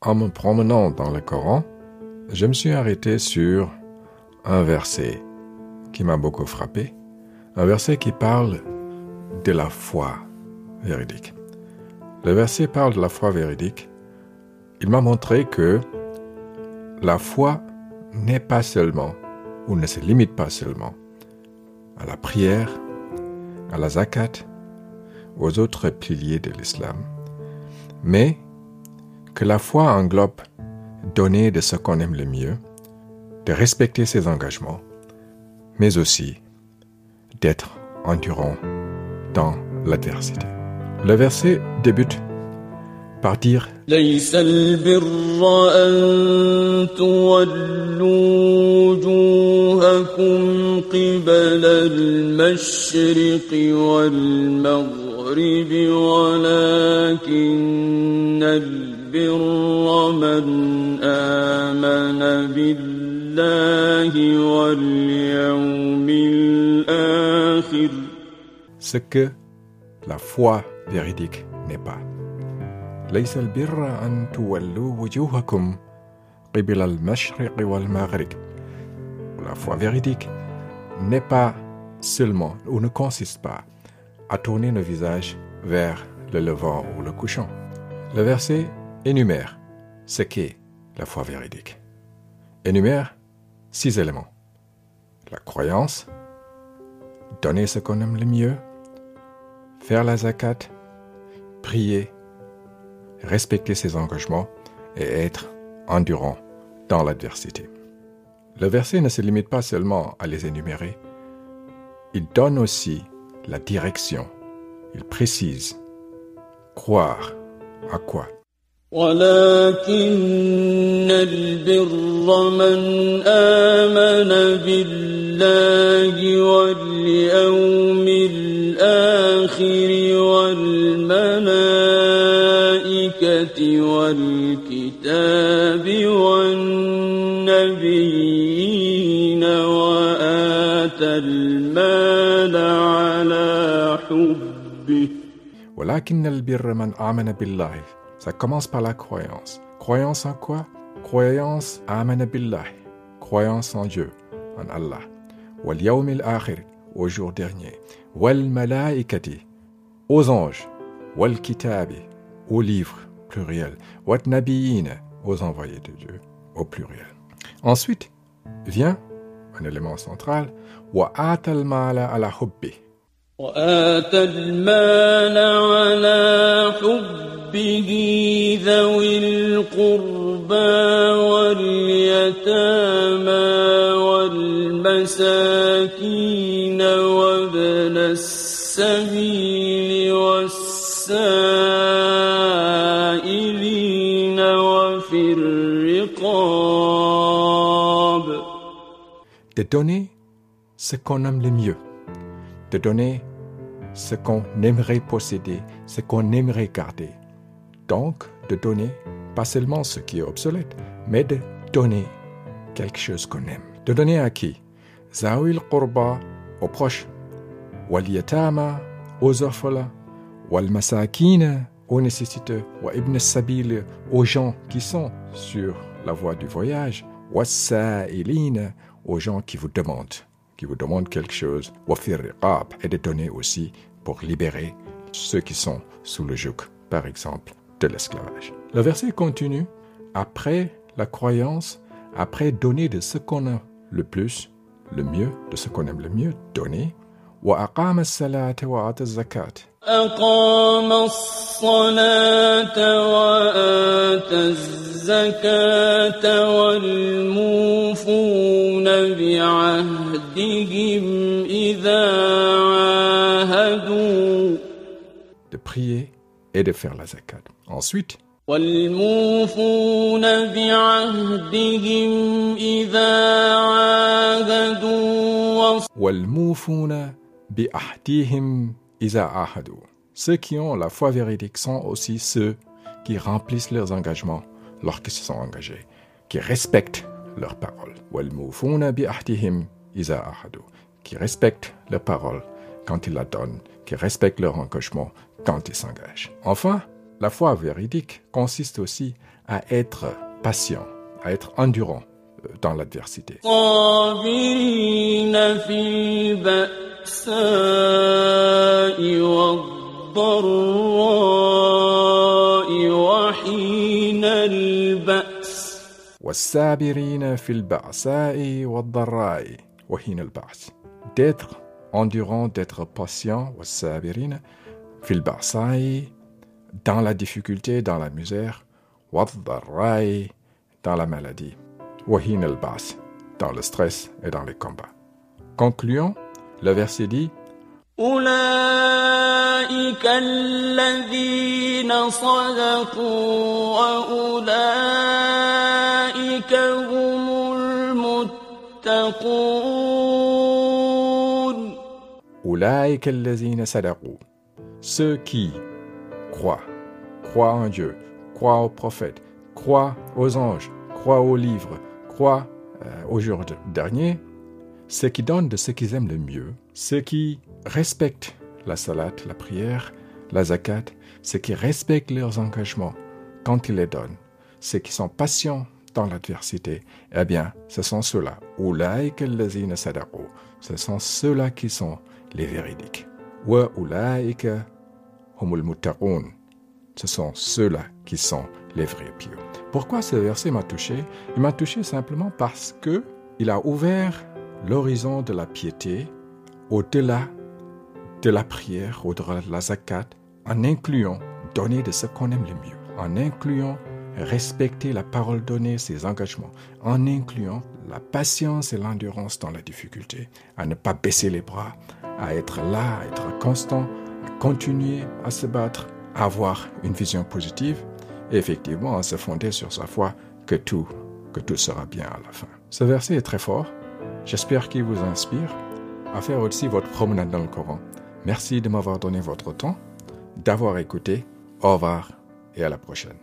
En me promenant dans le Coran, je me suis arrêté sur un verset qui m'a beaucoup frappé, un verset qui parle de la foi véridique. Le verset parle de la foi véridique. Il m'a montré que la foi n'est pas seulement, ou ne se limite pas seulement, à la prière, à la zakat, aux autres piliers de l'islam, mais que la foi englobe donner de ce qu'on aime le mieux, de respecter ses engagements, mais aussi d'être endurant dans l'adversité. Le verset débute par dire ليس البر أن تولوا وجوهكم قبل المشرق والمغرب ولكن البر من آمن بالله واليوم الآخر ce que la foi véridique n'est pas. ليس البر أن تولوا وجوهكم قبل المشرق والمغرب. La foi véridique n'est pas seulement ou ne consiste pas à tourner nos visages vers le levant ou le couchant. Le verset énumère ce qu'est la foi véridique. Énumère six éléments. La croyance, donner ce qu'on aime le mieux, faire la zakat, prier, respecter ses engagements et être endurant dans l'adversité. Le verset ne se limite pas seulement à les énumérer, il donne aussi la direction, il précise croire à quoi. ولكن البر من آمن بالله واليوم والكتاب والنبيين وآتى المال على حبه ولكن البر من آمن بالله Ça commence par la croyance. Croyance en quoi Croyance amana billah. Croyance en Dieu, en Allah. Wal yawm al-akhir, au jour dernier. Wal malaikati, aux anges. Wal kitabi, aux livres, pluriel. Wat nabiyina, aux envoyés de Dieu, au pluriel. Ensuite vient un élément central. Wa atal mala ala hubbi. وآتى المال على حبه ذوي القربى واليتامى والمساكين وابن السبيل والسائلين وفي الرقاب De donner ce qu'on aime le mieux. De donner ce qu'on aimerait posséder, ce qu'on aimerait garder. Donc, de donner pas seulement ce qui est obsolète, mais de donner quelque chose qu'on aime. De donner à qui Zawil Qurba, aux proches. Wal Yatama, aux orphelins. Wal Masakina, aux nécessiteux. Ibn Sabil, aux gens qui sont sur la voie du voyage. Aux gens qui vous demandent qui vous demandent quelque chose, et de donner aussi pour libérer ceux qui sont sous le joug, par exemple, de l'esclavage. Le verset continue, après la croyance, après donner de ce qu'on a le plus, le mieux, de ce qu'on aime le mieux, donner. أقام الصلاة وآتى الزكاة والموفون بعهدهم إذا عاهدوا de prier et de faire la zakat. Ensuite, والموفون بعهدهم إذا عاهدوا وَالْمُوفُونَ عَاهَدُوا. Ceux qui ont la foi véridique sont aussi ceux qui remplissent leurs engagements lorsqu'ils se sont engagés, qui respectent leurs paroles. Qui respectent leurs paroles quand ils la donnent, qui respectent leur engagement quand ils s'engagent. Enfin, la foi véridique consiste aussi à être patient, à être endurant euh, dans l'adversité. صابرين في البأساء والضراء وحين البأس والسابرين في البأساء والضراء وحين البأس. D'être endurant, d'être patient, والسابرين في البأساء dans la difficulté, dans la misère, والضراء dans la maladie, وحين البأس dans le stress et dans les combats. Concluons, le verset dit أولئك الذين صدقوا وأولئك هم المتقون أولئك الذين صدقوا Ceux qui croient, croient en Dieu, croient aux prophètes, croient aux anges, croient aux livres, croient euh, au jour de- dernier, ceux qui donnent de ce qu'ils aiment le mieux, ceux qui respectent la salat, la prière, la zakat, ceux qui respectent leurs engagements quand ils les donnent, ceux qui sont patients dans l'adversité, eh bien, ce sont ceux-là. Ce sont ceux-là qui sont les véridiques. Ce sont ceux-là qui sont les vrais pieux. Pourquoi ce verset m'a touché? Il m'a touché simplement parce que il a ouvert l'horizon de la piété au-delà de la prière, au-delà de la zakat, en incluant donner de ce qu'on aime le mieux, en incluant respecter la parole donnée, ses engagements, en incluant la patience et l'endurance dans la difficulté, à ne pas baisser les bras, à être là, à être constant, à continuer à se battre, à avoir une vision positive et effectivement à se fonder sur sa foi que tout, que tout sera bien à la fin. Ce verset est très fort. J'espère qu'il vous inspire à faire aussi votre promenade dans le Coran. Merci de m'avoir donné votre temps, d'avoir écouté. Au revoir et à la prochaine.